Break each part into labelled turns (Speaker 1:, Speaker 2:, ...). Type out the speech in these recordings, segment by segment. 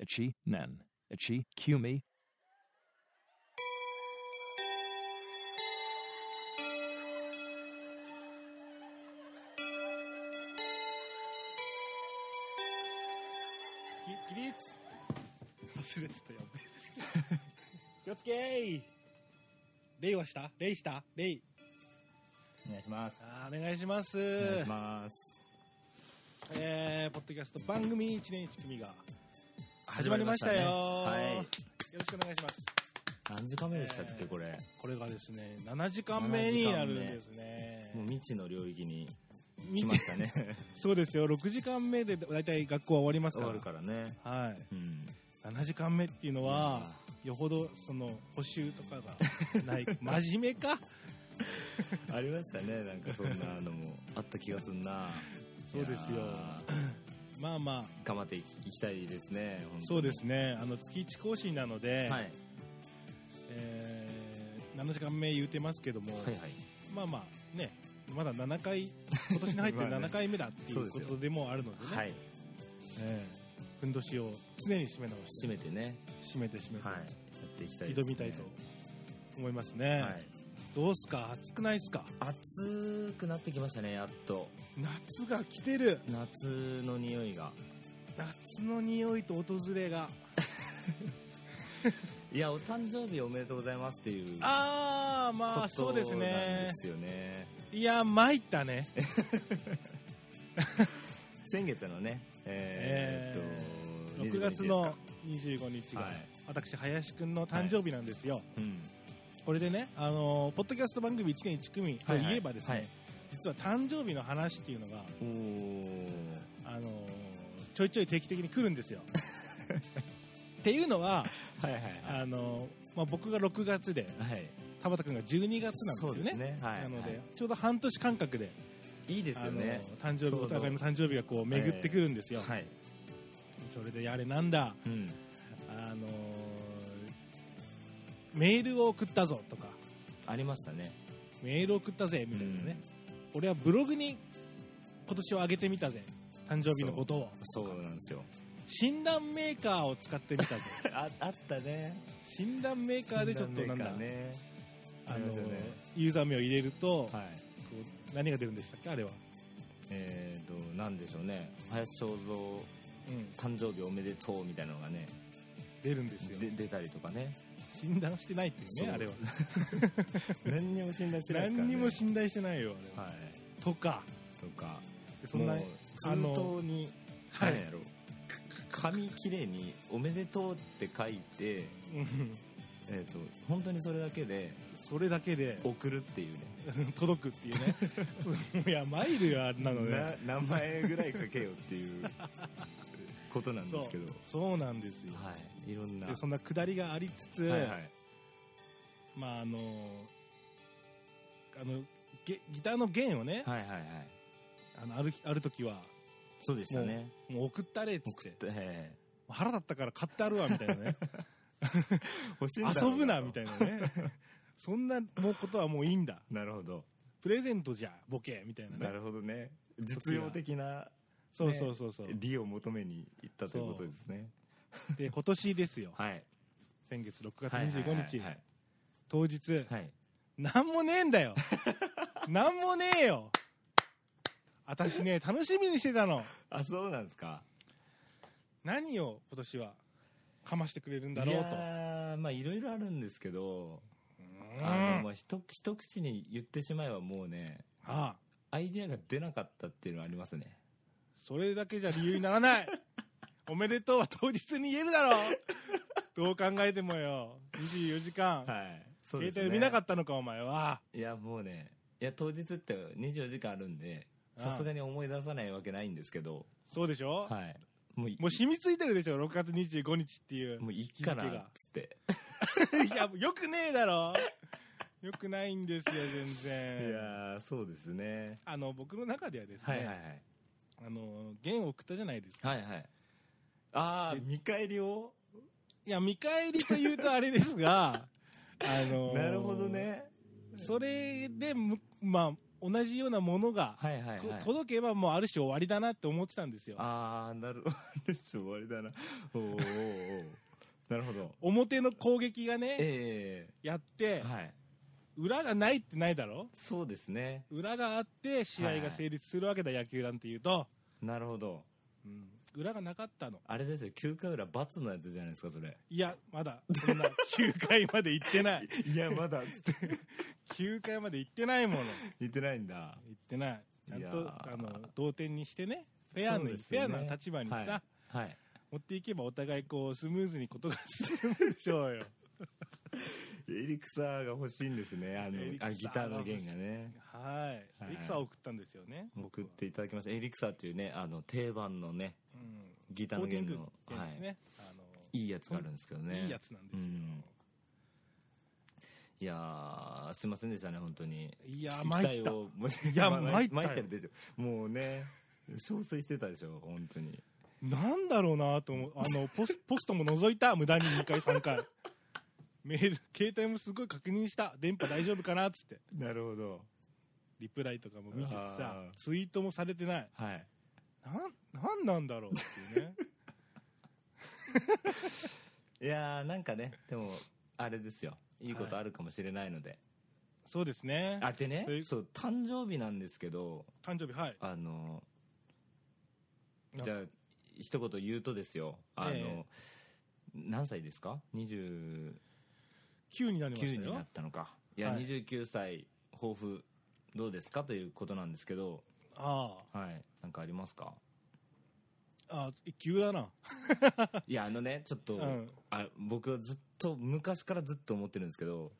Speaker 1: Ichi Nen. Ichi Kumi.
Speaker 2: き起立忘れてたやべ 気をつけー礼はした？礼した？礼
Speaker 3: お願いします。
Speaker 2: あーお願いします
Speaker 3: お願いします。
Speaker 2: えー、ポッドキャスト番組1年1組が始まりましたよ。
Speaker 3: はい。
Speaker 2: よろしくお願いします。
Speaker 3: 何時間目でしたっけ、
Speaker 2: えー
Speaker 3: これ？
Speaker 2: これがですね7時間目になるんですね。
Speaker 3: もう未知の領域に来ましたね。
Speaker 2: そうですよ。6時間目で大体学校は終わります
Speaker 3: 終
Speaker 2: から。
Speaker 3: わるからね。
Speaker 2: はい。
Speaker 3: うん。
Speaker 2: 7時間目っていうのはよほどその補習とかが ない。真面目か？
Speaker 3: ありましたね、なんかそんなのもあった気がすんな。
Speaker 2: そうですよまあまあ
Speaker 3: ー頑張っていきたいですね。
Speaker 2: そうですねあの月1更新なので、
Speaker 3: はい。
Speaker 2: えー7時間目言うてますけども、
Speaker 3: はいはい。
Speaker 2: まあまあねまだ7回 今年に入って
Speaker 3: まあね
Speaker 2: 7回目だってい
Speaker 3: そう
Speaker 2: ことでもあるのでね
Speaker 3: はい。
Speaker 2: えーふんどしを常に締め直して
Speaker 3: 締めてね。
Speaker 2: 締めて締めて、
Speaker 3: はい。やっていきたいね。
Speaker 2: 挑みたいと思いますね、
Speaker 3: はい。
Speaker 2: どうすか？暑くないっすか？
Speaker 3: 暑くなってきましたね、やっと。
Speaker 2: 夏が来てる。
Speaker 3: 夏の匂いが。
Speaker 2: 夏の匂いと訪れが。
Speaker 3: いや、お誕生日おめでとうございますっていう。
Speaker 2: ああまあそうですね。
Speaker 3: ですよね。
Speaker 2: いや参ったね。
Speaker 3: 先月のね、えーっと、
Speaker 2: 6月の25日が、
Speaker 3: はい。
Speaker 2: 私林くんの誕生日なんですよ、
Speaker 3: 25日ですか、うん、
Speaker 2: これでね、あのーポッドキャスト番組1年1組といえばですね、
Speaker 3: はいはい
Speaker 2: 実は誕生日の話っていうのが、あのーちょいちょい定期的に来るんですよ っていうのは
Speaker 3: はいはいはい。
Speaker 2: あのーまあ、僕が6月で
Speaker 3: はい。
Speaker 2: 田畑君が12月なんですよね
Speaker 3: そうですね。はい。
Speaker 2: なので、
Speaker 3: は
Speaker 2: ちょうど半年間隔で、
Speaker 3: い、いいですよね。
Speaker 2: 誕生日お互いの誕生日がこう巡ってくるんですよ、
Speaker 3: はい。
Speaker 2: それでやれなんだ
Speaker 3: うん。
Speaker 2: メールを送ったぞとか
Speaker 3: ありましたね。
Speaker 2: メールを送ったぜみたいなね、俺はブログに今年を上げてみたぜ誕生日のことを
Speaker 3: そうなんですよ。
Speaker 2: 診断メーカーを使ってみたぜ
Speaker 3: あ、あったね。
Speaker 2: 診断メーカーでちょっとなんだ、
Speaker 3: ね。
Speaker 2: あの
Speaker 3: ね
Speaker 2: ユーザー名を入れると、
Speaker 3: はい。
Speaker 2: こう何が出るんでしたっけ？あれは、
Speaker 3: えー、と、なんでしょうね。林正蔵、
Speaker 2: うん、
Speaker 3: 誕生日おめでとうみたいなのがね、
Speaker 2: 出るんですよ
Speaker 3: で出たりとかね。
Speaker 2: 診断してないっていうねあれは。
Speaker 3: 何にも信頼してないね。
Speaker 2: 何にも信頼してないよあれは、
Speaker 3: はい。
Speaker 2: とか。
Speaker 3: とか、
Speaker 2: そんなあの
Speaker 3: 封筒に、
Speaker 2: は
Speaker 3: やろ。紙きれいに「おめでとう」って書いて、
Speaker 2: うん。
Speaker 3: えー、と本当にそれだけで
Speaker 2: それだけで。
Speaker 3: 送るっていうね。
Speaker 2: 届くっていうね。いやマイルがあれなのね。
Speaker 3: な名前ぐらい書けよっていうことなんですけど
Speaker 2: そうなんですよ、
Speaker 3: はい。いろんな。
Speaker 2: でそんなくだりがありつつ、
Speaker 3: はいはい。
Speaker 2: まああのあのゲギターの弦をね、
Speaker 3: はいはいはい。
Speaker 2: あのあるある時は
Speaker 3: そうでしたね。
Speaker 2: もう送ったれっつっ
Speaker 3: て
Speaker 2: 腹立ったから買ってあるわみたいなね。
Speaker 3: ー 欲しいんだろう
Speaker 2: 遊ぶなみたいなね。そんなもうことはもういいんだ。
Speaker 3: なるほど。
Speaker 2: プレゼントじゃボケみたいなね。
Speaker 3: なるほどね。実用的な
Speaker 2: そうそうそうそう、
Speaker 3: 利を求めに行ったということですね。
Speaker 2: で今年ですよ。
Speaker 3: はい。
Speaker 2: 先月6月
Speaker 3: はいはい
Speaker 2: 25日、
Speaker 3: はい。
Speaker 2: 当日、
Speaker 3: はい。
Speaker 2: なんもねえんだよ。なんもねえよ。私ね楽しみにしてたの。
Speaker 3: あそうなんですか。
Speaker 2: 何を今年はかましてくれるんだ
Speaker 3: い
Speaker 2: ろうと。
Speaker 3: やーまあいろいろあるんですけど。
Speaker 2: うん。
Speaker 3: あのまあ一一口に言ってしまえばもうね
Speaker 2: ああ。
Speaker 3: アイデアが出なかったっていうのはありますね
Speaker 2: それだけじゃ理由にならない。おめでとうは当日に言えるだろう。どう考えてもよ。24時間、
Speaker 3: はい。そうですね。
Speaker 2: 携帯見なかったのかお前は。い
Speaker 3: やもうね。いや当日って24時間あるんでさすがに思い出さないわけないんですけど。
Speaker 2: そうでしょ、
Speaker 3: はい。もうい
Speaker 2: もう染みついてるでしょ？6月25日っていう
Speaker 3: もういいかなっつって。
Speaker 2: いやよくねえだろ。よくないんですよ全
Speaker 3: い
Speaker 2: 然
Speaker 3: やーそうですね。
Speaker 2: あの僕の中ではですね、
Speaker 3: はいはいはい。
Speaker 2: あの弦を送ったじゃないですか。
Speaker 3: はいはい。ああ見返りを？
Speaker 2: いや見返りというとあれですが あの
Speaker 3: なるほどね。
Speaker 2: それでむまあ同じようなものが、
Speaker 3: はいはい
Speaker 2: と
Speaker 3: はい。
Speaker 2: 届けばもうある種終わりだなって思ってたんですよ。
Speaker 3: ああなるある種終わりだな。おーおーなるほど。
Speaker 2: 表の攻撃がね、
Speaker 3: え
Speaker 2: やって
Speaker 3: え、はい。
Speaker 2: 裏がないってないだろ？
Speaker 3: そうですね。
Speaker 2: 裏があって試合が成立するわけだ、野球なんていうと、
Speaker 3: なるほど。
Speaker 2: うん。裏がなかったの。
Speaker 3: あれですよ。9回裏罰のやつじゃないですかそれ。
Speaker 2: いやまだ。そんな9回まで行ってない。
Speaker 3: いやまだ。
Speaker 2: 9回まで行ってないもの。
Speaker 3: 言ってないんだ。
Speaker 2: 行ってない。ちゃんと
Speaker 3: ー。
Speaker 2: あの同点にしてね。フェアに、
Speaker 3: そうですよね。
Speaker 2: フェアな立場にさ、
Speaker 3: はい、はい、
Speaker 2: 持っていけばお互いこうスムーズにことが進むでしょうよ
Speaker 3: エリクサーが欲しいんですね。あのギターの弦がね。
Speaker 2: はい、
Speaker 3: はい。
Speaker 2: エリクサーを送ったんですよね
Speaker 3: 送っていただきました。エリクサーっていうねあの定番のね
Speaker 2: うん。
Speaker 3: ギターの弦の
Speaker 2: コーティング弦ですね、あの
Speaker 3: いいやつがあるんですけどね。
Speaker 2: いいやつなんですよ、
Speaker 3: うん。いやーすいませんでしたね本当に。
Speaker 2: いや
Speaker 3: 期
Speaker 2: 参った。いや
Speaker 3: まあ
Speaker 2: 参ったよ。
Speaker 3: 参ってるでしょ。もうね憔悴してたでしょ本当に。
Speaker 2: なんだろうなと思う。あのポスポストも覗いた無駄に2回3回メール携帯もすごい確認した。電波大丈夫かなっつって。
Speaker 3: なるほど。
Speaker 2: リプライとかも見てさ
Speaker 3: あー。
Speaker 2: ツイートもされてない。
Speaker 3: はい。
Speaker 2: なんなんなんだろうっていうね。
Speaker 3: いやーなんかねでもあれですよ。いいことあるかもしれないので、
Speaker 2: そうですね。
Speaker 3: あでね
Speaker 2: そういう
Speaker 3: そう誕生日なんですけど
Speaker 2: 誕生日はい。
Speaker 3: あのじゃあ一言言うとですよ。あの、
Speaker 2: え
Speaker 3: 何歳ですか？29
Speaker 2: 9になりましたよ。
Speaker 3: になったのか。いや、
Speaker 2: はい。
Speaker 3: 29歳抱負どうですかということなんですけど。
Speaker 2: あ
Speaker 3: はい。なんかありますか？
Speaker 2: ああ急だな。い
Speaker 3: やあのねちょっと、
Speaker 2: うん。
Speaker 3: あ僕はずっと昔からずっと思ってるんですけど。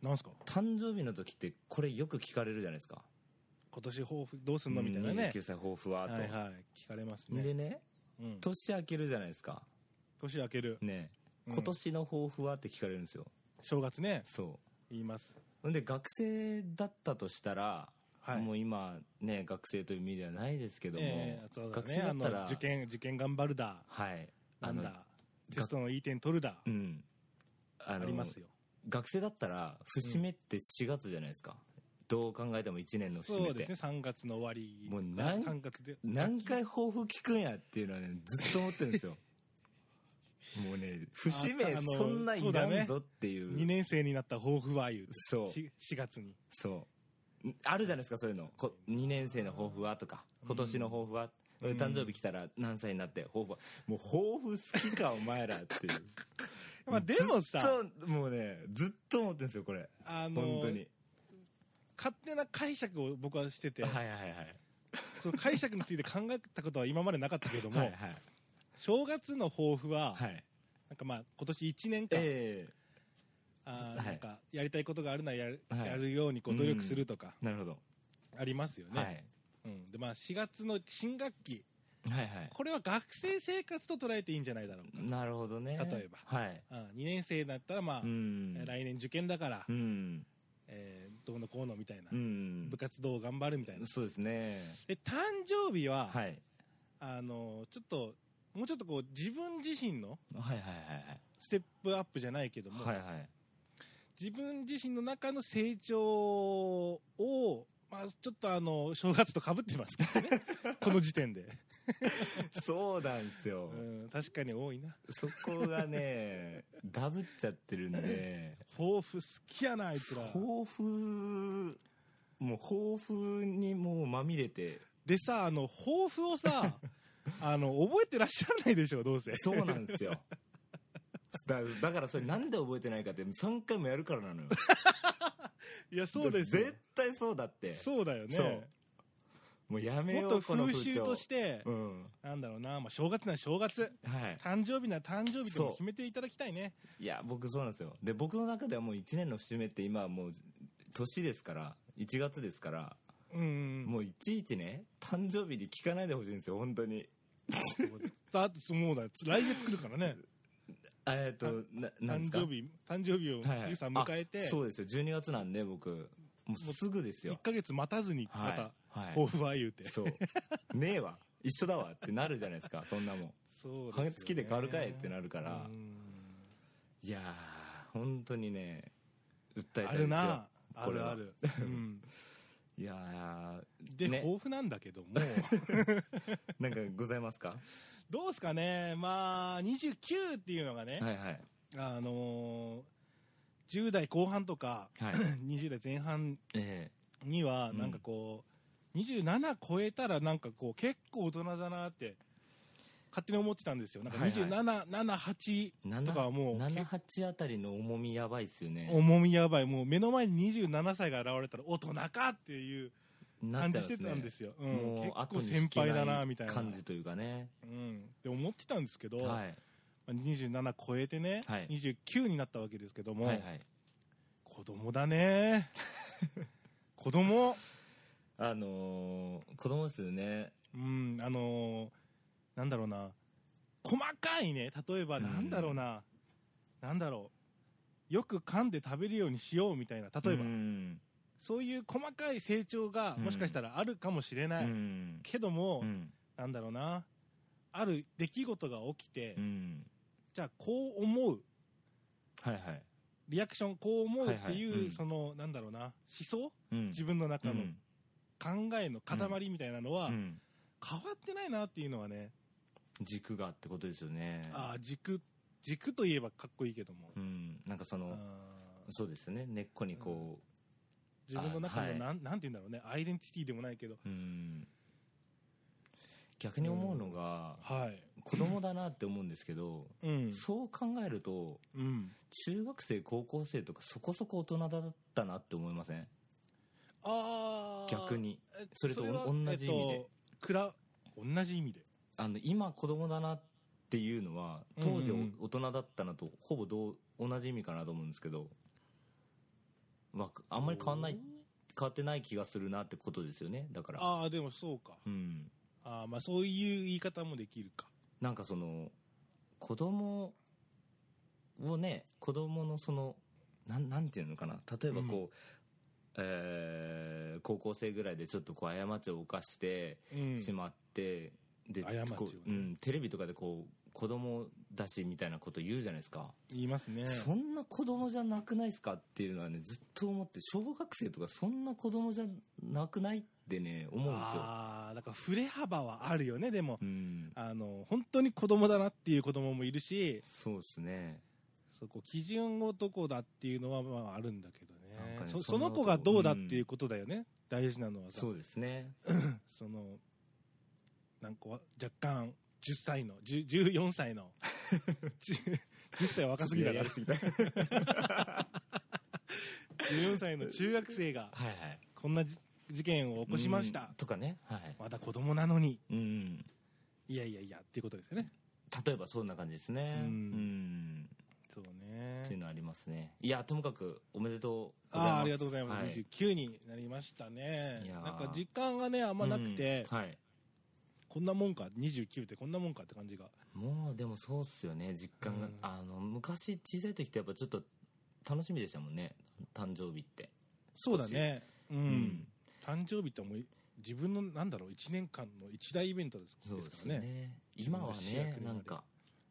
Speaker 2: なんすか？
Speaker 3: 誕生日の時ってこれよく聞かれるじゃないですか。
Speaker 2: 今年抱負どうすんのみたいなね。
Speaker 3: 29歳抱負はと、
Speaker 2: はいはい。聞かれますね。
Speaker 3: でね
Speaker 2: うん。
Speaker 3: 年明けるじゃないですか。
Speaker 2: 年明ける。
Speaker 3: ね。
Speaker 2: うん。
Speaker 3: 今年の抱負はって聞かれるんですよ
Speaker 2: 正月ね。
Speaker 3: そ
Speaker 2: 言います。
Speaker 3: んで学生だったとしたら、
Speaker 2: はい。
Speaker 3: もう今ね学生という意味ではないですけども、
Speaker 2: ええそうだ
Speaker 3: 学
Speaker 2: ね。あ
Speaker 3: 生だったら
Speaker 2: の受験受験頑張るだ。
Speaker 3: はい。
Speaker 2: なんだ。テストのいい点取るだ。
Speaker 3: うん。あ
Speaker 2: りますよ。
Speaker 3: 学生だったら節目って4月じゃないですか、どう考えても1年の節目
Speaker 2: そうですね。3月の終わり。
Speaker 3: もう何
Speaker 2: 3月で。
Speaker 3: 何回抱負聞くんやっていうのはねずっと思ってるんですよね節目そんないらんぞっていう。
Speaker 2: 2年生になった抱負は言うて
Speaker 3: そう。
Speaker 2: し4月に。
Speaker 3: そう。あるじゃないですかそういうの。こ2年生の抱負はとか今年の抱負は、誕生日来たら何歳になって抱負は。もう抱負好きかお前らっていう。
Speaker 2: まあでもさ
Speaker 3: もうねずっと思ってるんですよこれ。
Speaker 2: あの
Speaker 3: 本当に。
Speaker 2: 勝手な解釈を僕はしてて
Speaker 3: はいはいはい
Speaker 2: その解釈について考えたことは今までなかったけども、
Speaker 3: はいはい。
Speaker 2: 正月の抱負は、
Speaker 3: はい
Speaker 2: なんかまあ今年1年間、
Speaker 3: えはい
Speaker 2: あーなんかやりたいことがあるならやる,、
Speaker 3: はい。
Speaker 2: やるようにこう努力するとか
Speaker 3: えなるほど、
Speaker 2: ありますよね、
Speaker 3: はい。
Speaker 2: うん、でまあ4月の新学期。
Speaker 3: はいはい。
Speaker 2: これは学生生活と捉えていいんじゃないだろうか
Speaker 3: なるほどね。
Speaker 2: 例えば。
Speaker 3: はい。
Speaker 2: あ2年生だったらまあ、
Speaker 3: うん。
Speaker 2: 来年受験だから、
Speaker 3: うん。
Speaker 2: えーどうのこうのみたいな、
Speaker 3: うん。
Speaker 2: 部活動を頑張るみたいな。
Speaker 3: そうですね。
Speaker 2: で誕生日は、
Speaker 3: はい。
Speaker 2: あのちょっともうちょっとこう自分自身のステップアップじゃないけども、
Speaker 3: はいはい。はい
Speaker 2: 自分自身の中の成長を、まあ、ちょっとあの正月とかぶってますけどね。この時点で、
Speaker 3: そうなんですよ、
Speaker 2: うん、確かに多いな。
Speaker 3: そこがねダブっちゃってるんで。
Speaker 2: 抱負好きやなあいつら。
Speaker 3: 抱負もう抱負にもうまみれて。
Speaker 2: でさあの抱負をさ あの覚えてらっしゃらないでしょどうせ。
Speaker 3: そうなんですよ。だだからそれなんで覚えてないかって3回もやるからなのよ。
Speaker 2: いやそうですよ。
Speaker 3: 絶対そうだって。
Speaker 2: そうだよね。
Speaker 3: もうやめ
Speaker 2: もっ
Speaker 3: ようこの
Speaker 2: と風習として、
Speaker 3: うん。
Speaker 2: なんだろうな、まあ、正月なら正月。
Speaker 3: はい。
Speaker 2: 誕生日なら誕生日と決めていただきたいね。
Speaker 3: いや僕そうなんですよ。で僕の中ではもう1年の節目って今はもう年ですから1月ですから
Speaker 2: うん
Speaker 3: もういちいちね誕生日に聞かないでほしいんですよ本当に。
Speaker 2: だってもうだ来月来るからね。
Speaker 3: えっと
Speaker 2: 誕生日誕生日をゆうさん迎えて、
Speaker 3: あそうですよ。12月なんで僕。もうすぐですよ。
Speaker 2: 1ヶ月待たずにまた抱負は言うて、
Speaker 3: そう。ねえわ。一緒だわ。ってなるじゃないですか。そんなもん。
Speaker 2: そう
Speaker 3: 半月で変わるかいってなるから。
Speaker 2: うん。
Speaker 3: いやー本当にね訴えたい
Speaker 2: あ
Speaker 3: ですよ。
Speaker 2: るな。あ
Speaker 3: これは。
Speaker 2: るある、うん、
Speaker 3: いやー
Speaker 2: で、
Speaker 3: ね。
Speaker 2: 抱負なんだけども。
Speaker 3: なんかございますか？
Speaker 2: どうですかね。まあ29っていうのがね、
Speaker 3: はいはい。
Speaker 2: あのー10代後半とか
Speaker 3: はい。
Speaker 2: 20代前半
Speaker 3: え
Speaker 2: には
Speaker 3: うん。
Speaker 2: なんかこう、27超えたらなんかこう結構大人だなって勝手に思ってたんですよ。なんか
Speaker 3: はいはい。
Speaker 2: 27、7、8
Speaker 3: え7
Speaker 2: とかはもう結
Speaker 3: 78あたりの重みやばいっすよね。
Speaker 2: 重みやばい。もう目の前に27歳が現れたら大人かっていう感じしてたんですよ、うん、
Speaker 3: もう
Speaker 2: 結構先輩だなみたいな。
Speaker 3: 感じというかね。
Speaker 2: うん、って思ってたんですけど、
Speaker 3: はい。
Speaker 2: まあ27超えてね、
Speaker 3: はい。
Speaker 2: 29になったわけですけども、
Speaker 3: はいはい。
Speaker 2: 子供だね。子供。
Speaker 3: あのー、子供ですよね。
Speaker 2: うんあのーなんだろうな。細かいね。例えば
Speaker 3: うん。
Speaker 2: なんだろうな、なんだろう。よく噛んで食べるようにしようみたいな。例えば、
Speaker 3: うん。
Speaker 2: そういう細かい成長が
Speaker 3: うん。
Speaker 2: もしかしたらあるかもしれない、
Speaker 3: うん。
Speaker 2: けども、
Speaker 3: うん。
Speaker 2: なんだろうな。ある出来事が起きて、
Speaker 3: うん。
Speaker 2: じゃあこう思う。
Speaker 3: はいはい。
Speaker 2: リアクションこう思うっていう、
Speaker 3: はいはい。うん。
Speaker 2: そのなんだろうな。思想？
Speaker 3: うん。
Speaker 2: 自分の中の
Speaker 3: うん。
Speaker 2: 考えの塊みたいなのは
Speaker 3: うん。
Speaker 2: 変わってないなっていうのはね、
Speaker 3: 軸がってことですよね。
Speaker 2: ああ軸軸といえばかっこいいけども、
Speaker 3: うん。なんかそのそうですよね。根っこにこ
Speaker 2: 自分の中のなん,、なんて言うんだろうね。アイデンティティでもないけど。
Speaker 3: ううん。逆に思うのが
Speaker 2: はい。
Speaker 3: 子供だなって思うんですけど
Speaker 2: うん。
Speaker 3: そう考えると
Speaker 2: うん。
Speaker 3: 中学生高校生とかそこそこ大人だったなって思いません？
Speaker 2: ああ
Speaker 3: 逆に。
Speaker 2: え
Speaker 3: それと
Speaker 2: は
Speaker 3: 同じ意味で。
Speaker 2: えっとくら同じ意味で
Speaker 3: あの今子供だなっていうのは当時
Speaker 2: うん。うん
Speaker 3: 大人だったのとほぼどう同じ意味かなと思うんですけどわかあんまり変わんない変わってない気がするなってことですよねだから。
Speaker 2: ああでもそうか。
Speaker 3: うん。
Speaker 2: ああまあそういう言い方もできるか。
Speaker 3: なんかその子供をね子供のそのなんなんていうのかな。例えばこう、えー高校生ぐらいでちょっとこう過ちを犯して
Speaker 2: うん。
Speaker 3: しまって、で
Speaker 2: 過ちをね。
Speaker 3: こううん、テレビとかでこう子供だしみたいなこと言うじゃないですか、
Speaker 2: 言いますね。
Speaker 3: そんな子供じゃなくないですかっていうのはねずっと思って小学生とかそんな子供じゃなくないってね思うんですよ。
Speaker 2: ああだから振れ幅はあるよね。でも
Speaker 3: うん。
Speaker 2: あの本当に子供だなっていう子供もいるし
Speaker 3: そうですね。
Speaker 2: そこ基準男だっていうのはまああるんだけどね。
Speaker 3: ね
Speaker 2: その子がどうだっていうことだよね、大事なのはさ。
Speaker 3: そうですね。
Speaker 2: そのなんかわ若干10歳の10 14歳の 10, 10歳は若すぎだから
Speaker 3: すぎた。
Speaker 2: 14歳の中学生がこんなじ事件を起こしました。
Speaker 3: うんとかね。はい
Speaker 2: まだ子供なのに。
Speaker 3: うん。
Speaker 2: いやいやいやっていうことですよね。
Speaker 3: 例えばそんな感じですね。
Speaker 2: う
Speaker 3: うん。ん
Speaker 2: そうね。
Speaker 3: っていうのありますね。いやともかくおめでとうございます。
Speaker 2: ああありがとうございます、
Speaker 3: はい。
Speaker 2: 29になりましたね。なんか実感がねあんまなくて、
Speaker 3: うん。はい
Speaker 2: こんなもんか29ってこんなもんかって感じが。
Speaker 3: もうでもそうっすよね実感が、
Speaker 2: うん。
Speaker 3: あの昔小さい時ってやっぱちょっと楽しみでしたもんね誕生日って。
Speaker 2: そうだね。うん、
Speaker 3: うん。
Speaker 2: 誕生日ってもう自分のなんだろう1年間の一大イベントですからね。
Speaker 3: ですすね。今はね
Speaker 2: にな
Speaker 3: んか。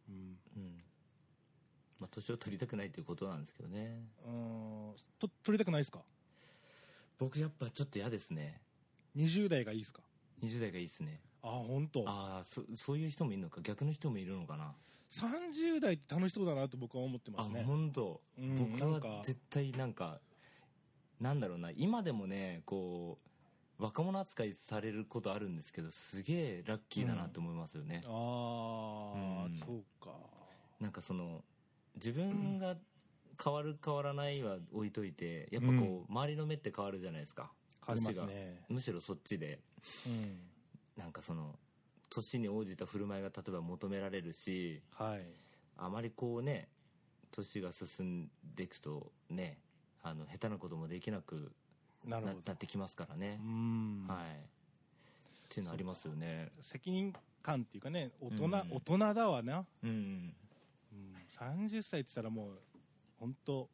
Speaker 2: うん。
Speaker 3: うん。まあ年を取りたくないっていうことなんですけどね。
Speaker 2: うーんと取りたくないですか？
Speaker 3: 僕やっぱちょっと嫌ですね。
Speaker 2: 20代がいいですか
Speaker 3: ？20代がいいですね
Speaker 2: ああ本当。
Speaker 3: ああそそういう人もいるのか逆の人もいるのかな。
Speaker 2: 30代って楽しそうだなと僕は思ってます
Speaker 3: あ
Speaker 2: ね
Speaker 3: 本当、
Speaker 2: うん
Speaker 3: 僕は
Speaker 2: なんか。
Speaker 3: 絶対なんかなんだろうな。今でもねこう若者扱いされることあるんですけどすげえラッキーだなって思いますよね、
Speaker 2: ああ、
Speaker 3: うん。
Speaker 2: そうか。
Speaker 3: なんかその自分が変わる変わらないは置いといてやっぱこう、周りの目って変わるじゃないですか。
Speaker 2: 変わりますね。
Speaker 3: むしろそっちで。
Speaker 2: うん
Speaker 3: なんかその年に応じた振る舞いが例えば求められるし
Speaker 2: はい。
Speaker 3: あまりこうね年が進んでいくとねあの下手なこともできなくな
Speaker 2: な
Speaker 3: ってきますからね。
Speaker 2: う、ん、
Speaker 3: はい。っていうのありますよね。
Speaker 2: 責任感っていうかね大人、
Speaker 3: うん。
Speaker 2: 大人だわな、
Speaker 3: うん。
Speaker 2: うん、30歳って言ったらもう本当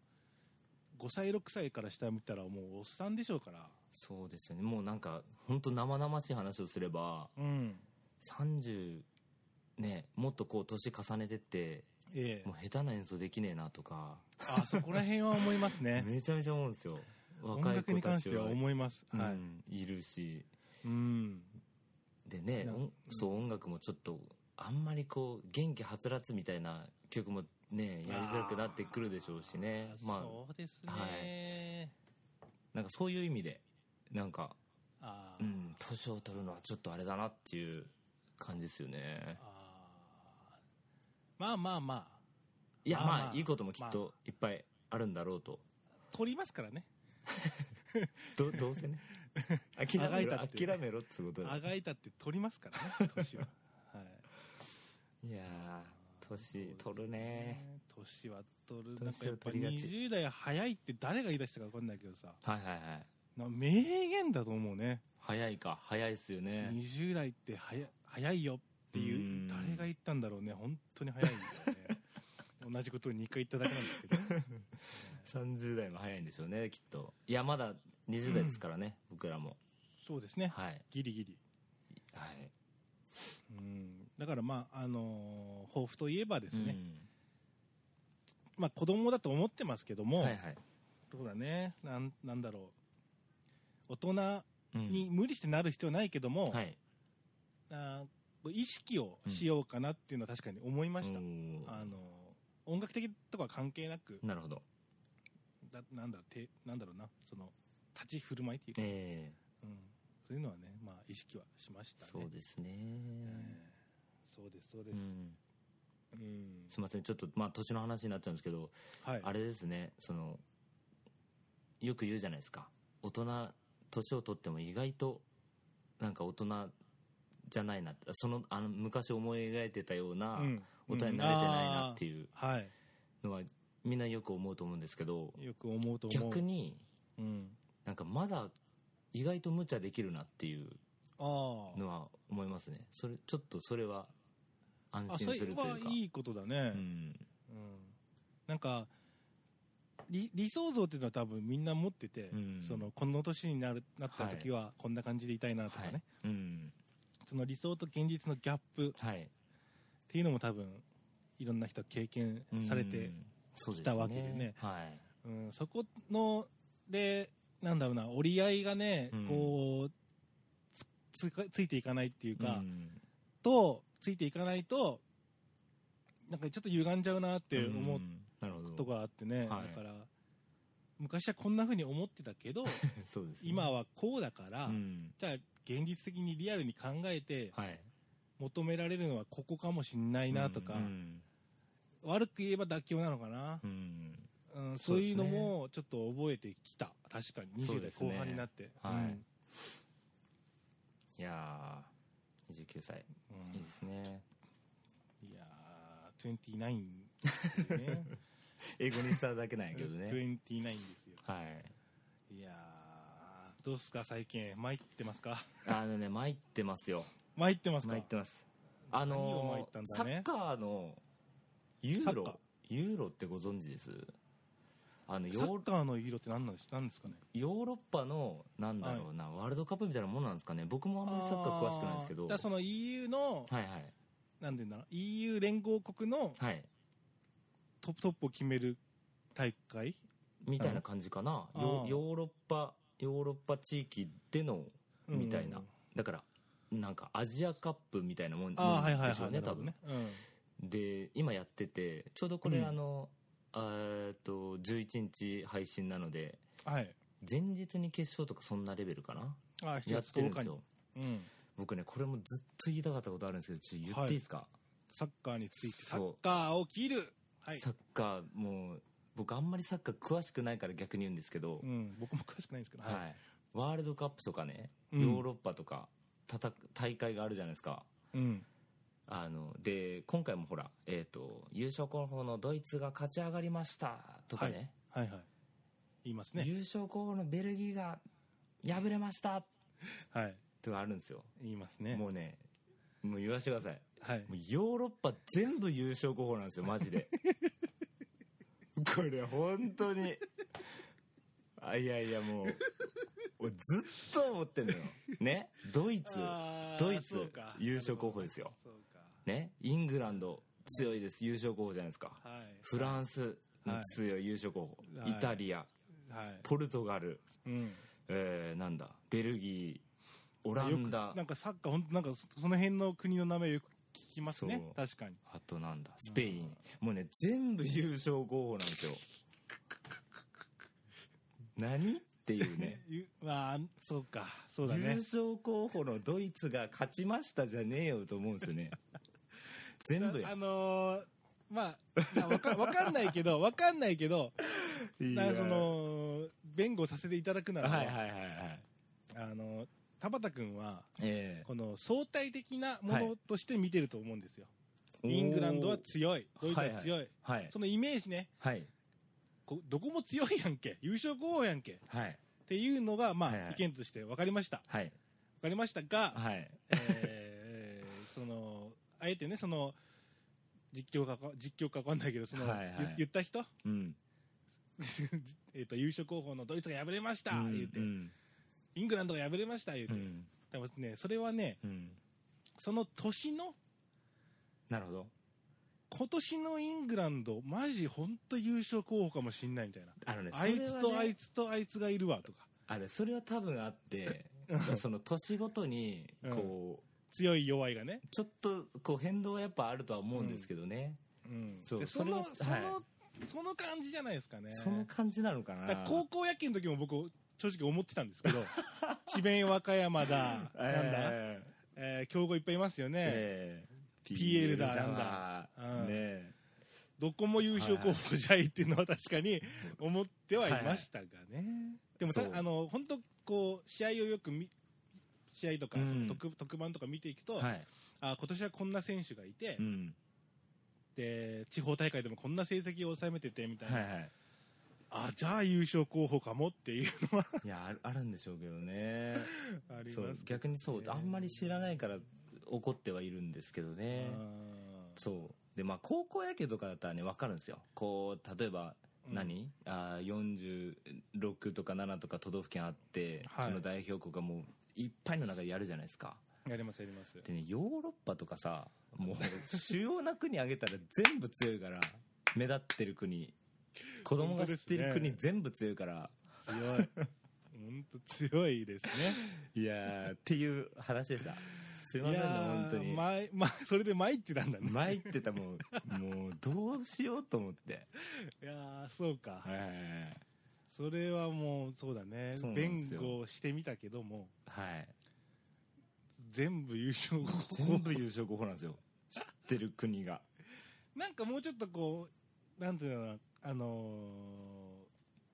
Speaker 2: 5歳6歳から下見たらもうおっさんでしょうから
Speaker 3: そうですよね。もうなんか本当生々しい話をすれば
Speaker 2: うん。
Speaker 3: 30ねもっとこう年重ねてって
Speaker 2: ええ。
Speaker 3: もう下手な演奏できねえなとか。
Speaker 2: あそこら辺は思いますね。
Speaker 3: めちゃめちゃ思うんですよ。
Speaker 2: 音
Speaker 3: 若い
Speaker 2: 楽に関しては
Speaker 3: 子たちは
Speaker 2: 思います、
Speaker 3: うん
Speaker 2: はい
Speaker 3: いるし。
Speaker 2: うん。
Speaker 3: でねそう音楽もちょっとあんまりこう元気はつらつみたいな曲もねやりづらくなってくるでしょうしね。まあ
Speaker 2: そうですね、
Speaker 3: はい。なんかそういう意味でなんかうん年を取るのはちょっとあれだなっていう感じですよね。
Speaker 2: あー。まあまあまあ。
Speaker 3: いや
Speaker 2: まあまあ。
Speaker 3: まあいいこともきっといっぱいあるんだろうと。
Speaker 2: 取りますからね。
Speaker 3: どどうせね。諦
Speaker 2: あが
Speaker 3: めろ
Speaker 2: いたって
Speaker 3: 諦めろってことで
Speaker 2: あがいたって取りますからね年は。はい。
Speaker 3: いやー年取るね。
Speaker 2: 年は取る。なんかやっぱ
Speaker 3: 取りがち
Speaker 2: 20代早いって誰が言い出したか分かんないけどさ。
Speaker 3: はいはいはい
Speaker 2: な名言だと思うね。
Speaker 3: 早いか早いっすよね。
Speaker 2: 20代って早い早いよっていううん。誰が言ったんだろうね。本当に早いんだよね。同じことを2回言っただけなんですけど
Speaker 3: 30代も早いんでしょうねきっと。いやまだ20代ですからね、僕らも。
Speaker 2: そうですね。
Speaker 3: はい。
Speaker 2: ギリギリ。
Speaker 3: はい。
Speaker 2: うん。だからまああのー抱負といえばですね、
Speaker 3: うん。
Speaker 2: まあ子供だと思ってますけども、
Speaker 3: はいはい。
Speaker 2: そうだね。なんなんだろう大人
Speaker 3: うん。
Speaker 2: に無理してなる必要ないけども、
Speaker 3: はい。
Speaker 2: あー意識をしようかなっていうのは確かに思いました、
Speaker 3: おー
Speaker 2: あの音楽的とかは関係なく
Speaker 3: なるほど。
Speaker 2: だなんだろうてなんだろうなその立ち振る舞いっていうか、
Speaker 3: え
Speaker 2: うん、そういうのはねまあ意識はしました
Speaker 3: え
Speaker 2: ね。
Speaker 3: そうですね、
Speaker 2: ええ。そうですそうです、
Speaker 3: うん。
Speaker 2: うん。
Speaker 3: すいませんちょっとまあ年の話になっちゃうんですけど
Speaker 2: はい。
Speaker 3: あれですねそのよく言うじゃないですか。大人年を取っても意外となんか大人じゃないなそのあの昔思い描いてたような
Speaker 2: うん。
Speaker 3: 大人になれてないなっていう
Speaker 2: はい。
Speaker 3: のはみんなよく思うと思うんですけど
Speaker 2: よく思うと思う。
Speaker 3: 逆に
Speaker 2: うん。
Speaker 3: なんかまだ意外と無茶できるなっていうのは思いますね。それちょっとそれは安心するというか。
Speaker 2: はいいことだね、
Speaker 3: うん。
Speaker 2: うん。なんか理理想像っていうのは多分みんな持ってて、
Speaker 3: うん。
Speaker 2: そのこの年になるなった時はこんな感じでいたいなとかね、
Speaker 3: はい。うん。
Speaker 2: その理想と現実のギャップっ
Speaker 3: はい。
Speaker 2: ていうのも多分いろんな人経験されて、きたわけでね。
Speaker 3: はい。
Speaker 2: うん。そこのでなんだろうな折り合いがね、
Speaker 3: うん。
Speaker 2: こうつついていかないっていうか、
Speaker 3: うん。
Speaker 2: とついていかないとなんかちょっと歪んじゃうなって思う
Speaker 3: うんなるほど。
Speaker 2: とがあってね、
Speaker 3: はい。
Speaker 2: だから昔はこんな風に思ってたけど
Speaker 3: そうですね。
Speaker 2: 今はこうだから、
Speaker 3: うん。
Speaker 2: じゃあ現実的にリアルに考えて
Speaker 3: はい。
Speaker 2: 求められるのはここかもしんないなとか、
Speaker 3: うん
Speaker 2: 悪く言えば妥協なのかな、
Speaker 3: うん。
Speaker 2: うん、
Speaker 3: そ
Speaker 2: うういうのもちょっと覚えてきた。確かに20代後半になって、
Speaker 3: はい。
Speaker 2: うん。
Speaker 3: いやー29歳
Speaker 2: うん。
Speaker 3: いいですね。
Speaker 2: いやー29ですよね
Speaker 3: 英語にしただけなんやけどね。
Speaker 2: 29ですよ
Speaker 3: はい。
Speaker 2: いやーどうっすか最近。参ってますか？
Speaker 3: あのね参ってますよ。
Speaker 2: 参ってますか？
Speaker 3: 参ってます。あの
Speaker 2: ったんだね。
Speaker 3: サッカーのユーロユーロってご存知です？あのヨ
Speaker 2: サッ
Speaker 3: ー
Speaker 2: カーの色って何なんです何ですかね？
Speaker 3: ヨーロッパのなんだろうな、ワールドカップみたいなもんなんですかね？僕もあんまりサッカー詳しくないんですけど。
Speaker 2: だその EU の、
Speaker 3: はいはい。
Speaker 2: なんていうんだろう EU 連合国の
Speaker 3: はい
Speaker 2: トップトップを決める大会？
Speaker 3: みたいな感じかな、ヨヨーロッパヨーロッパ地域での
Speaker 2: うん
Speaker 3: みたいな、だからなんかアジアカップみたいなもんでしょうね多分。
Speaker 2: ねうん。
Speaker 3: で今やっててちょうどこれ、
Speaker 2: うん。
Speaker 3: あのえーっと11日配信なので
Speaker 2: はい。
Speaker 3: 前日に決勝とかそんなレベルかな？
Speaker 2: ああ7
Speaker 3: やっ
Speaker 2: 月10日に
Speaker 3: てるんですよ。
Speaker 2: うん。
Speaker 3: 僕ねこれもずっと言いたかったことあるんですけどちょっと言っていいですか、
Speaker 2: サッカーについてサッカーを切るはい。
Speaker 3: サッカーもう僕あんまりサッカー詳しくないから逆に言うんですけど、
Speaker 2: うん。僕も詳しくないんですけど
Speaker 3: はい。
Speaker 2: はい。
Speaker 3: ワールドカップとかね、
Speaker 2: うん。
Speaker 3: ヨーロッパとかたた大会があるじゃないですか。
Speaker 2: うん。
Speaker 3: あので今回もほら、えー、と優勝候補のドイツが勝ち上がりましたとかね、
Speaker 2: はい。はい言いますね。
Speaker 3: 優勝候補のベルギーが敗れました
Speaker 2: はい。
Speaker 3: とかあるんですよ、
Speaker 2: 言いますね。
Speaker 3: もうねもう言わせてください
Speaker 2: はい。
Speaker 3: もうヨーロッパ全部優勝候補なんですよマジで。これ本当に。あいやいやもう俺ずっと思ってんのよ。ね？ドイツ。ドイツ優勝候補ですよ。ね？イングランド強いです。優勝候補じゃないですか。
Speaker 2: はい。
Speaker 3: フランスも強い優勝候補、
Speaker 2: はい。
Speaker 3: イタリア。
Speaker 2: はい。
Speaker 3: ポルトガル、
Speaker 2: うん。
Speaker 3: えーなんだ？ベルギー。オランダ。
Speaker 2: なんかサッカー本当なんかそその辺の国の名前よく聞きますね。確かに。
Speaker 3: あとなんだ。スペイン。もうね全部優勝候補なんですよ。何っていうね。
Speaker 2: ゆまあそうか。そうだ
Speaker 3: 優
Speaker 2: ね
Speaker 3: 勝候補のドイツが勝ちましたじゃねえよと思うんですよね。全部や。
Speaker 2: あのーまあわかわかんないけどわかんないけどなんかその弁護させていただくならば、
Speaker 3: はいはいはいはい。
Speaker 2: あの田畑君は
Speaker 3: え
Speaker 2: この相対的なものとして見てると思うんですよ、
Speaker 3: え
Speaker 2: イングランドは強い。ドイツは強い、
Speaker 3: はい
Speaker 2: そのイメージね。
Speaker 3: はい。
Speaker 2: こどこも強いやんけ。優勝候補やんけ。っ
Speaker 3: はい。
Speaker 2: ていうのがまあ、
Speaker 3: はいはい。
Speaker 2: 意見として分かりました。
Speaker 3: はい。
Speaker 2: 分かりましたが、
Speaker 3: はい。
Speaker 2: えー そのあえてねその実況か実況か分かんないけどその、
Speaker 3: はいはい。
Speaker 2: 言言った人？
Speaker 3: うん。
Speaker 2: えーと優勝候補のドイツが敗れました、
Speaker 3: うん
Speaker 2: 言うて、
Speaker 3: うん
Speaker 2: イングランドが敗れました言うて、
Speaker 3: うん。
Speaker 2: 多分ねそれはね
Speaker 3: うん。
Speaker 2: その年の
Speaker 3: なるほど。
Speaker 2: 今年のイングランドマジ本当優勝候補かもしんないみたいな、
Speaker 3: あのね
Speaker 2: あいつとあい
Speaker 3: つ
Speaker 2: つとあいつがいるわとか。
Speaker 3: あれそれは多分あってその年ごとにこう
Speaker 2: 強い弱いがね、
Speaker 3: ちょっとこう変動はやっぱあるとは思うんですけどね。
Speaker 2: うん、
Speaker 3: そう
Speaker 2: でその
Speaker 3: そ
Speaker 2: その、
Speaker 3: れははい。
Speaker 2: その感じじゃないですかね。
Speaker 3: その感じなのかな。
Speaker 2: 高校野球の時も僕正直思ってたんですけど 智弁和歌山だ、なんだ、
Speaker 3: え
Speaker 2: えー強豪いっぱいいますよ
Speaker 3: ー
Speaker 2: ね、
Speaker 3: えー。
Speaker 2: PL だなん
Speaker 3: わ
Speaker 2: だうん。
Speaker 3: ね
Speaker 2: どこも優勝候補じゃいっていうのは確かに思ってはいましたがね、でもたあの本当こう試合をよく見試合とか、
Speaker 3: うん。
Speaker 2: 特特番とか見ていくと、
Speaker 3: はい。
Speaker 2: あ今年はこんな選手がいて、
Speaker 3: うん。
Speaker 2: で地方大会でもこんな成績を収めててみたいな、
Speaker 3: はいはい
Speaker 2: あじゃあ優勝候補かもっていうのは。
Speaker 3: いやあるあるんでしょうけどね。
Speaker 2: あります
Speaker 3: そう逆にそう
Speaker 2: ね
Speaker 3: あんまり知らないから怒ってはいるんですけどね。そう。でまあ高校野球とかだったらね分かるんですよ。こう例えば
Speaker 2: うん。
Speaker 3: 何、あー46とか7とか都道府県あって、
Speaker 2: はい。
Speaker 3: その代表国がもういっぱいの中でやるじゃないですか。
Speaker 2: やりますやります。
Speaker 3: でねヨーロッパとかさもう主要な国挙げたら全部強いから目立ってる国子供が知ってる国全部強いから。
Speaker 2: 強い。本当強いですね。
Speaker 3: いやーっていう話でさすいませんね本当に。
Speaker 2: まいま それで参ってたんだね。
Speaker 3: 参ってたもうもうどうしようと思って。
Speaker 2: いやーそうか。
Speaker 3: はい
Speaker 2: それはもうそうだね。弁護してみたけども。
Speaker 3: はい。
Speaker 2: 全部優勝候補。
Speaker 3: 全部優勝候補なんですよ。知ってる国が。
Speaker 2: なんかもうちょっとこうなんていうのかなあのー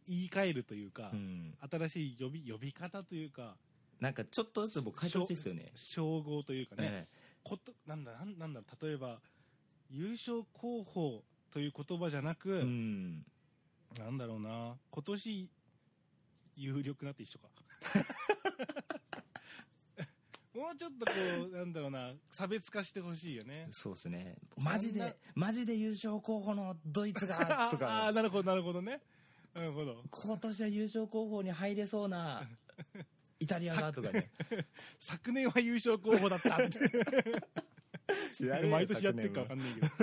Speaker 2: 言い換えるというか、
Speaker 3: うん。
Speaker 2: 新しい呼び呼び方というか
Speaker 3: なんかちょっとずつ僕変えてほしいですよね。
Speaker 2: 称号というかね、
Speaker 3: え
Speaker 2: ことなんだなんなんだろう。例えば優勝候補という言葉じゃなく、
Speaker 3: えうん。
Speaker 2: なんだろうな。今年有力なって一緒か もうちょっとこうなんだろうな差別化してほしいよね。
Speaker 3: そうですね。マジでマジで優勝候補のドイツが と
Speaker 2: ああ
Speaker 3: か
Speaker 2: なるほどなるほどね。なるほど。
Speaker 3: 今年は優勝候補に入れそうな イタリアがとかね。
Speaker 2: 昨年は優勝候補だったって。毎年やってるか分かんないけど。あ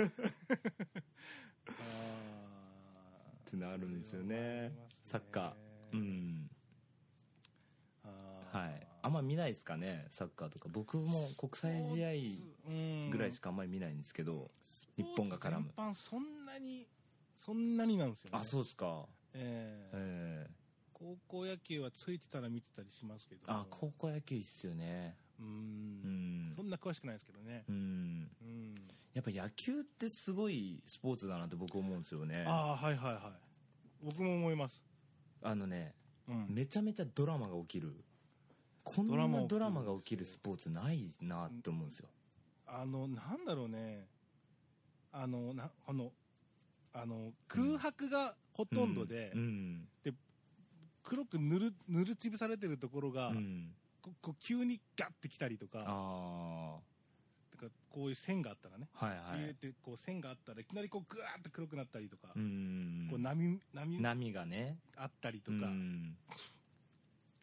Speaker 3: ってなるんですよね。サッカー。うん。
Speaker 2: ー。
Speaker 3: はい。あんま見ないですかねサッカーとか。僕も国際試合ぐらいし
Speaker 2: か
Speaker 3: かあんまり見ないんですけど日本が絡む。
Speaker 2: 全般そんなにそんなになんですよね。
Speaker 3: あそうですか。
Speaker 2: ええ。
Speaker 3: ええ。
Speaker 2: 高校野球はついてたら見てたりしますけど。
Speaker 3: あ高校野球いいっすよね。
Speaker 2: う
Speaker 3: うん。ん
Speaker 2: そんな詳しくないですけどね。
Speaker 3: うん。
Speaker 2: うん。
Speaker 3: やっぱ野球ってすごいスポーツだなって僕思うんですよね。
Speaker 2: ああはいはいはい。僕も思います。
Speaker 3: あのね
Speaker 2: うん。
Speaker 3: めちゃめちゃドラマが起きるこんなドラマが起きるスポーツないなって思うんですよ。
Speaker 2: あのなんだろうね。あのなあのあの空白がほとんどで、
Speaker 3: うん。
Speaker 2: 黒く塗る塗るつぶされてるところが、
Speaker 3: うん。
Speaker 2: ここう急にガッてきたりとか
Speaker 3: あ
Speaker 2: とかこういう線があったらね、
Speaker 3: あはいはい。
Speaker 2: てこう線があったらいきなりこうグワーッと黒くなったりとか、
Speaker 3: うん。
Speaker 2: こう波波
Speaker 3: 波がね。
Speaker 2: あったりと
Speaker 3: う
Speaker 2: か、
Speaker 3: ん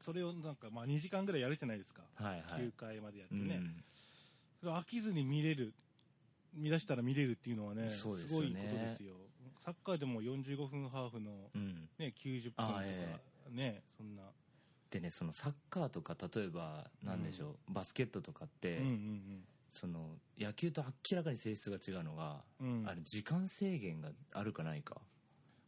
Speaker 2: それをなんかまあ2時間ぐらいやるじゃないですか、
Speaker 3: はいはい。
Speaker 2: 9回までやってね、
Speaker 3: うん。
Speaker 2: それ飽きずに見れる見出したら見れるっていうのはね
Speaker 3: すよね。
Speaker 2: ごいことですよ。サッカーでも45分ハーフの、
Speaker 3: うん。
Speaker 2: ね、90分とか、
Speaker 3: あえ
Speaker 2: ねそんな。
Speaker 3: でねそのサッカーとか例えばなんでしょう、バスケットとかって、
Speaker 2: うんうんうん。
Speaker 3: その野球と明らかに性質が違うのが、
Speaker 2: うん。
Speaker 3: あれ時間制限があるかないか。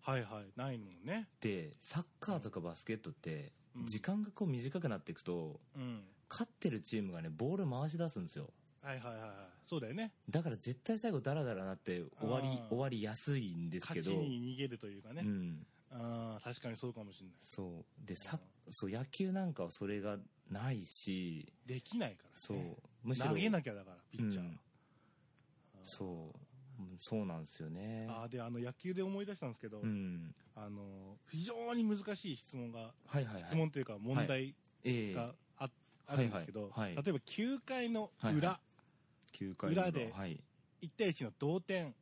Speaker 2: はいはいないもんね。
Speaker 3: でサッカーとかバスケットって
Speaker 2: うん
Speaker 3: 時間がこう短くなっていくと
Speaker 2: うん。
Speaker 3: 勝ってるチームがねボール回し出すんですよ。
Speaker 2: はいはいはい。はいそうだよね。
Speaker 3: だから絶対最後ダラダラなって終わり終わりやすいんですけど。
Speaker 2: 勝ちに逃げるというかね、
Speaker 3: うん。
Speaker 2: ああ確かにそうかもしれない。
Speaker 3: そう。でさそう野球なんかはそれがないし。
Speaker 2: できないから、ね、
Speaker 3: そう。むしろ
Speaker 2: 投げなきゃだからピッチャーは、
Speaker 3: うん。そう。うんそうなんですよね。
Speaker 2: ああであの野球で思い出したんですけど、
Speaker 3: うん。
Speaker 2: あの非常に難しい質問が
Speaker 3: はいはいはい。
Speaker 2: 質問というか問題
Speaker 3: ええ。
Speaker 2: があ,、あるんですけど、
Speaker 3: はいはい。はい
Speaker 2: 例えば9回の裏、
Speaker 3: は9回
Speaker 2: 裏。で
Speaker 3: はい。
Speaker 2: 1対1の同点。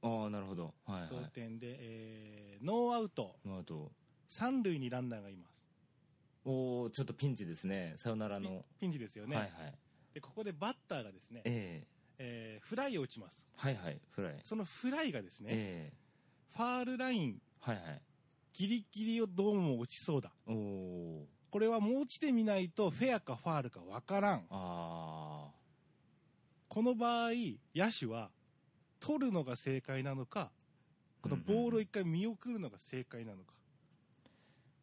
Speaker 3: ああなるほど。はいはい。
Speaker 2: 同点で、えーノーアウト。
Speaker 3: あと
Speaker 2: 三塁にランナーがいます。
Speaker 3: おおちょっとピンチですね。さよならの。
Speaker 2: ピンチですよね、
Speaker 3: はいはい。
Speaker 2: でここでバッターがですね、
Speaker 3: え
Speaker 2: えーフライを打ちます。
Speaker 3: えはいはいフライ。
Speaker 2: そのフライがですね、
Speaker 3: ええ。
Speaker 2: ファールライン
Speaker 3: はいはい。
Speaker 2: ギリギリをどうも落ちそうだ。
Speaker 3: おお
Speaker 2: これはもう落ちてみないとフェアかファールかわからん。
Speaker 3: あ
Speaker 2: この場合野手は取るのが正解なのかこのボールを一回見送るのが正解なのか。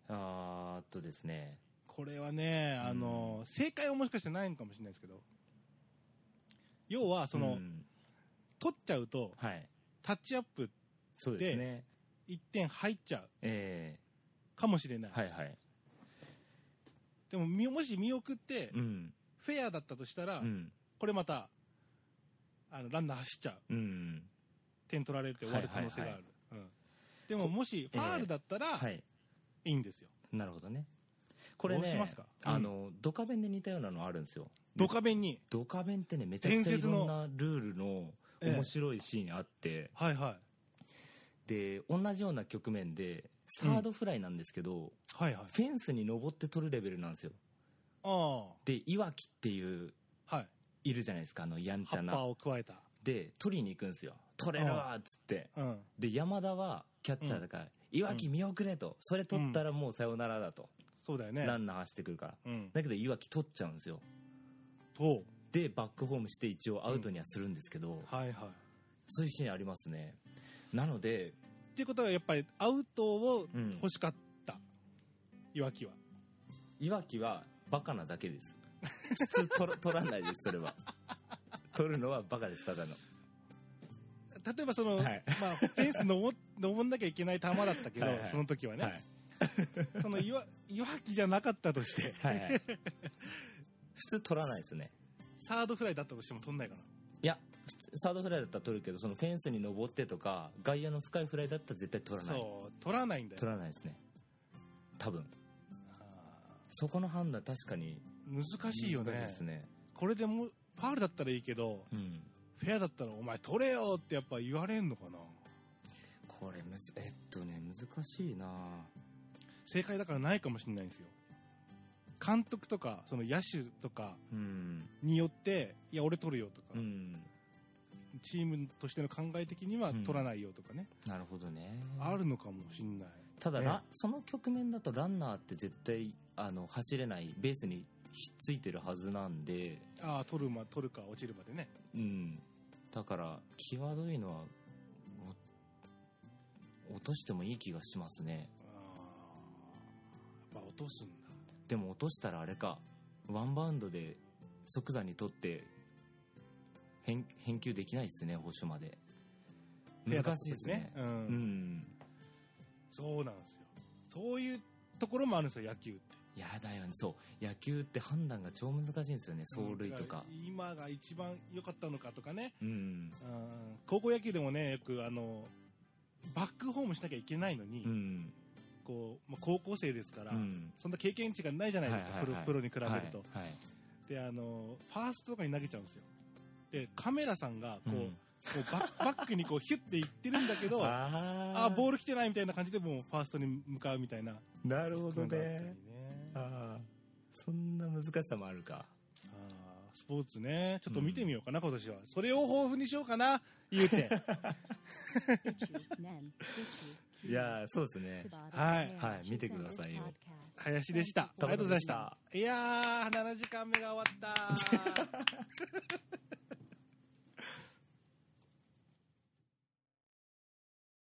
Speaker 3: ーあーっとですね。
Speaker 2: これはねあの、正解はもしかしてないのかもしれないですけど要はその、
Speaker 3: うん。
Speaker 2: 取っちゃうと
Speaker 3: はい。
Speaker 2: タッチアップ
Speaker 3: ですね。
Speaker 2: 1点入っちゃう。
Speaker 3: え
Speaker 2: かもしれない、
Speaker 3: えはいはい。
Speaker 2: でもみもし見送って
Speaker 3: うん。
Speaker 2: フェアだったとしたら、
Speaker 3: うん。
Speaker 2: これまたあのランナー走っちゃう。
Speaker 3: うん。
Speaker 2: 点取られて終わる可能性がある、うん。でももしファールだったら
Speaker 3: はい。
Speaker 2: いいんですよ、
Speaker 3: なるほどね。これね
Speaker 2: どうしますか？
Speaker 3: あのドカベンで似たようなのあるんですよ
Speaker 2: ドカベンに。
Speaker 3: ドカベンってねめちゃくちゃいろんなルールの
Speaker 2: ええ
Speaker 3: 面白いシーンあって、
Speaker 2: はいはい。
Speaker 3: で同じような局面でサードフライなんですけど、
Speaker 2: はいはい。
Speaker 3: フェンスに登って取るレベルなんですよ。
Speaker 2: あ
Speaker 3: でいわきっていう
Speaker 2: あはい。
Speaker 3: いるじゃないですかあのやんちゃな。
Speaker 2: を加えた。
Speaker 3: で取りに行くんですよ。取れるわっつって。
Speaker 2: うん。
Speaker 3: で山田はキャッチャーだから「いわき見送れ」と。それ取ったらもうさよならだと、
Speaker 2: そうだよね。
Speaker 3: ランナー走ってくるから。
Speaker 2: うん。
Speaker 3: だけどいわき取っちゃうんですよ。
Speaker 2: と
Speaker 3: でバックホームして一応アウトにはするんですけど、
Speaker 2: はいはい。
Speaker 3: そういうシーンありますね。なので
Speaker 2: っていうことはやっぱりアウトを
Speaker 3: うん。
Speaker 2: 欲しかった、いわきは。い
Speaker 3: わきはバカなだけです。普通取ら 取らないですそれは。取るのはバカですただの。
Speaker 2: 例えばその、
Speaker 3: はい。
Speaker 2: まあ、フェンス登登んなきゃいけない球だったけど
Speaker 3: はいはい。
Speaker 2: その時はね、
Speaker 3: はい。
Speaker 2: そのいわいわきじゃなかったとして。
Speaker 3: はいはい普通取らないですね。
Speaker 2: サードフライだったとしても取んないかな。い
Speaker 3: やサードフライだったら取るけどそのフェンスに登ってとか外野の深いフライだったら絶対取らない。
Speaker 2: そう取らないんだよ。
Speaker 3: 取らないですね。多分。
Speaker 2: あ
Speaker 3: そこの判断確かに
Speaker 2: ー難しいよね。
Speaker 3: ですね。
Speaker 2: これでもファールだったらいいけど
Speaker 3: うん。
Speaker 2: フェアだったらお前取れよってやっぱ言われんのかな。
Speaker 3: これむずえっとね難しいな。
Speaker 2: 正解だからないかもしれないんですよ監督とかその野手とか
Speaker 3: うん。
Speaker 2: によっていや俺取るよとか、
Speaker 3: うん。
Speaker 2: チームとしての考え的には
Speaker 3: うん。
Speaker 2: 取らないよとかね、
Speaker 3: なるほどね。
Speaker 2: あるのかもしんない。
Speaker 3: ただ、
Speaker 2: ね
Speaker 3: ラその局面だとランナーって絶対あの走れないベースにひっついてるはずなんで。
Speaker 2: ああ取る,、ま、取るか落ちるまでね。
Speaker 3: うん。だから際どいのはお落としてもいい気がしますね。
Speaker 2: ああやっぱ落とすんだ
Speaker 3: でも落としたらあれか。ワンバウンドで即座に取って返返球できないですね保守まで。難しいですね。
Speaker 2: うん、
Speaker 3: うん。
Speaker 2: そうなんですよ。そういうところもあるんですよ野球って。
Speaker 3: やだよね。そう。野球って判断が超難しいんですよね走塁とか。
Speaker 2: うん今が一番良かったのかとかね、
Speaker 3: うん。
Speaker 2: うん、高校野球でもねよくあのバックホームしなきゃいけないのに、
Speaker 3: うん
Speaker 2: こうまあ、高校生ですから、
Speaker 3: うん。
Speaker 2: そんな経験値がないじゃないですか、
Speaker 3: はいはいはい。
Speaker 2: プロプロに比べると、
Speaker 3: はいはい。
Speaker 2: であのファーストとかに投げちゃうんですよ。でカメラさんがこう、
Speaker 3: うん。
Speaker 2: こうバッ バックにこうヒュッていってるんだけどあ
Speaker 3: あ
Speaker 2: あボール来てないみたいな感じでもうファーストに向かうみたいな。
Speaker 3: なるほど
Speaker 2: ね。
Speaker 3: ね。ああそんな難しさもあるか。
Speaker 2: あースポーツね。ちょっと見てみようかな、今年は。それを抱負にしようかな言うて.
Speaker 3: いやーそうですね。
Speaker 2: はい。
Speaker 3: はい見てくださいよ。
Speaker 2: 林でした。ありがとうございました。いやー7時間目が終わった